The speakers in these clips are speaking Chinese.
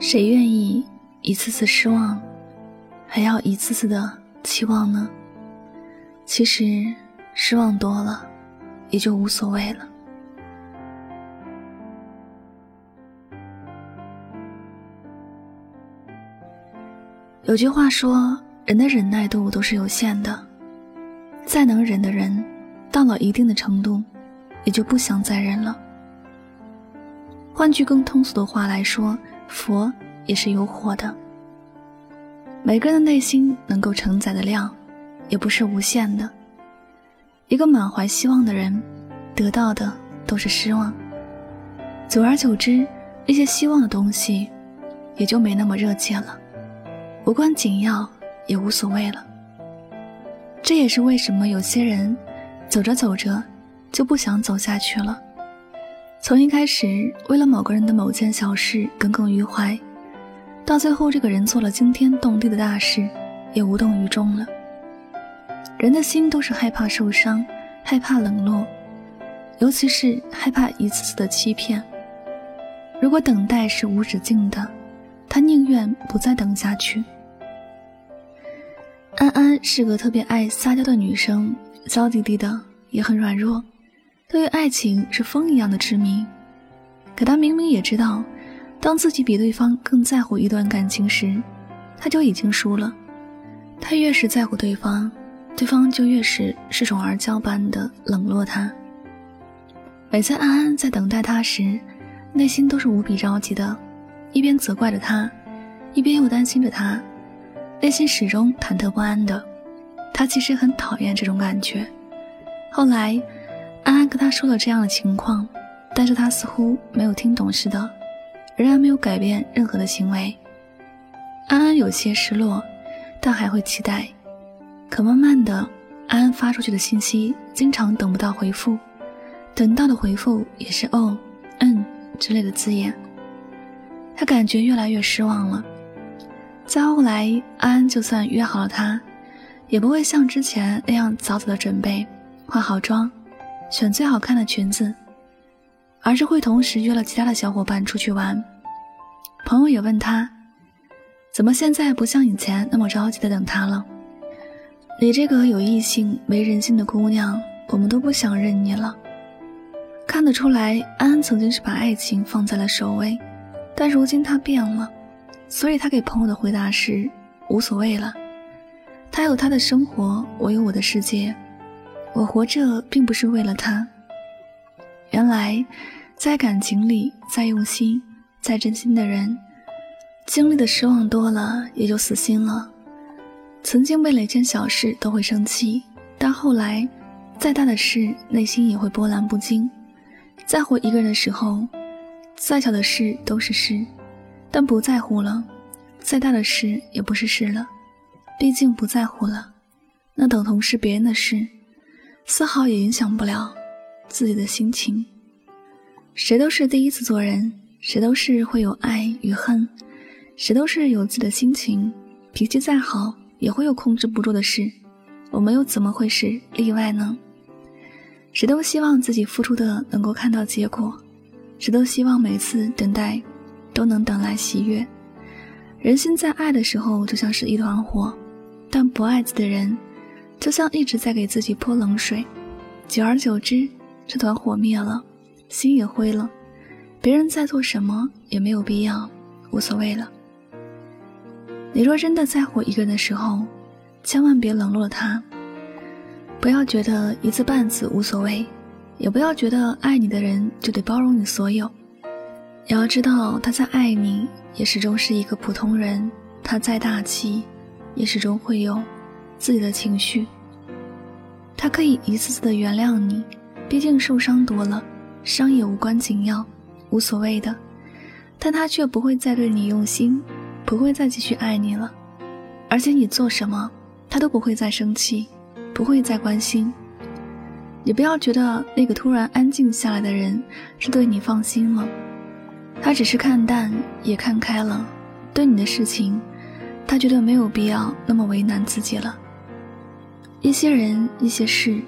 谁愿意一次次失望，还要一次次的期望呢？其实失望多了，也就无所谓了。有句话说，人的忍耐度都是有限的，再能忍的人，到了一定的程度，也就不想再忍了。换句更通俗的话来说。佛也是有火的。每个人的内心能够承载的量，也不是无限的。一个满怀希望的人，得到的都是失望。久而久之，那些希望的东西，也就没那么热切了，无关紧要，也无所谓了。这也是为什么有些人，走着走着，就不想走下去了。从一开始为了某个人的某件小事耿耿于怀，到最后这个人做了惊天动地的大事，也无动于衷了。人的心都是害怕受伤，害怕冷落，尤其是害怕一次次的欺骗。如果等待是无止境的，他宁愿不再等下去。安安是个特别爱撒娇的女生，娇滴滴的，也很软弱。对于爱情是风一样的痴迷，可他明明也知道，当自己比对方更在乎一段感情时，他就已经输了。他越是在乎对方，对方就越是恃宠而骄般的冷落他。每次安安在等待他时，内心都是无比着急的，一边责怪着他，一边又担心着他，内心始终忐忑不安的。他其实很讨厌这种感觉。后来。安安跟他说了这样的情况，但是他似乎没有听懂似的，仍然没有改变任何的行为。安安有些失落，但还会期待。可慢慢的，安安发出去的信息经常等不到回复，等到的回复也是“哦”“嗯”之类的字眼。他感觉越来越失望了。再后来，安安就算约好了他，也不会像之前那样早早的准备，化好妆。选最好看的裙子，而是会同时约了其他的小伙伴出去玩。朋友也问他，怎么现在不像以前那么着急的等他了？你这个有异性没人性的姑娘，我们都不想认你了。看得出来，安安曾经是把爱情放在了首位，但如今她变了，所以她给朋友的回答是无所谓了。他有他的生活，我有我的世界。我活着并不是为了他。原来，在感情里，再用心、再真心的人，经历的失望多了，也就死心了。曾经为了一件小事都会生气，但后来，再大的事，内心也会波澜不惊。在乎一个人的时候，再小的事都是事，但不在乎了，再大的事也不是事了。毕竟不在乎了，那等同是别人的事。丝毫也影响不了自己的心情。谁都是第一次做人，谁都是会有爱与恨，谁都是有自己的心情。脾气再好，也会有控制不住的事。我们又怎么会是例外呢？谁都希望自己付出的能够看到结果，谁都希望每次等待都能等来喜悦。人心在爱的时候就像是一团火，但不爱自己的人。就像一直在给自己泼冷水，久而久之，这团火灭了，心也灰了。别人在做什么也没有必要，无所谓了。你若真的在乎一个人的时候，千万别冷落他。不要觉得一次半次无所谓，也不要觉得爱你的人就得包容你所有。也要知道他再爱你，也始终是一个普通人。他再大气，也始终会有。自己的情绪，他可以一次次的原谅你，毕竟受伤多了，伤也无关紧要，无所谓的。但他却不会再对你用心，不会再继续爱你了，而且你做什么，他都不会再生气，不会再关心。你不要觉得那个突然安静下来的人是对你放心了，他只是看淡也看开了，对你的事情，他觉得没有必要那么为难自己了。一些人，一些事，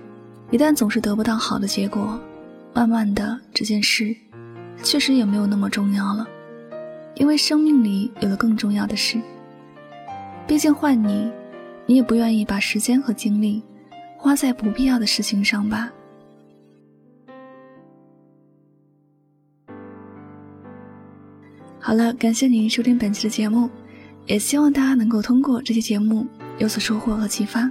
一旦总是得不到好的结果，慢慢的这件事，确实也没有那么重要了。因为生命里有了更重要的事。毕竟换你，你也不愿意把时间和精力花在不必要的事情上吧。好了，感谢您收听本期的节目，也希望大家能够通过这期节目有所收获和启发。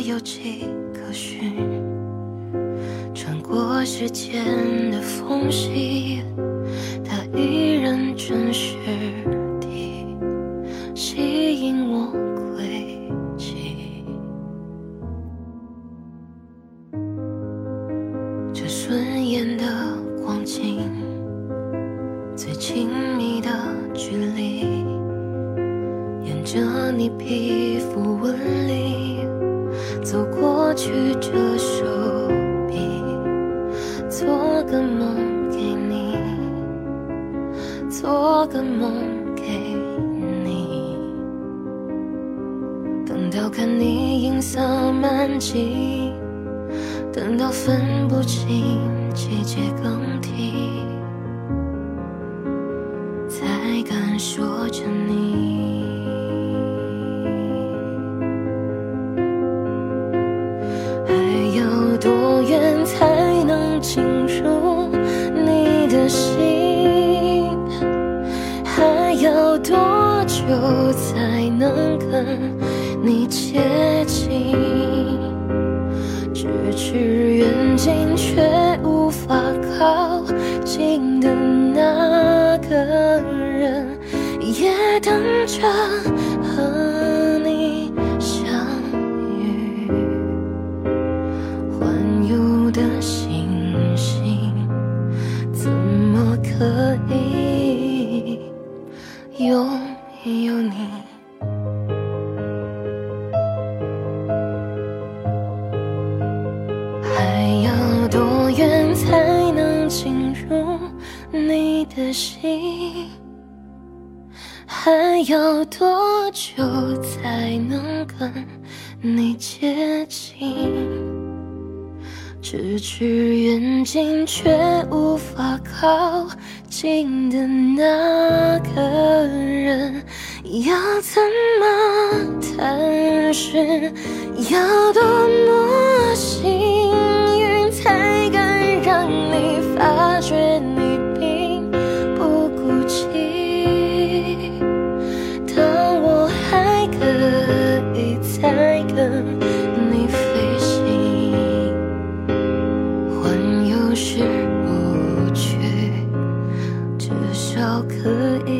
有迹可循，穿过时间的缝隙，它依然真实地吸引我轨迹。这顺眼的光景，最亲密的距离，沿着你皮肤纹理去，这手。做个梦给你，做个梦给你。等到看你银色满际，等到分不清季节更替，才敢说着你。要多久才能跟你接近？咫尺远近却无法靠近的那个人，也等着多远才能进入你的心？还要多久才能跟你接近？咫尺远近却无法靠近的那个人，要怎么探寻？要多可以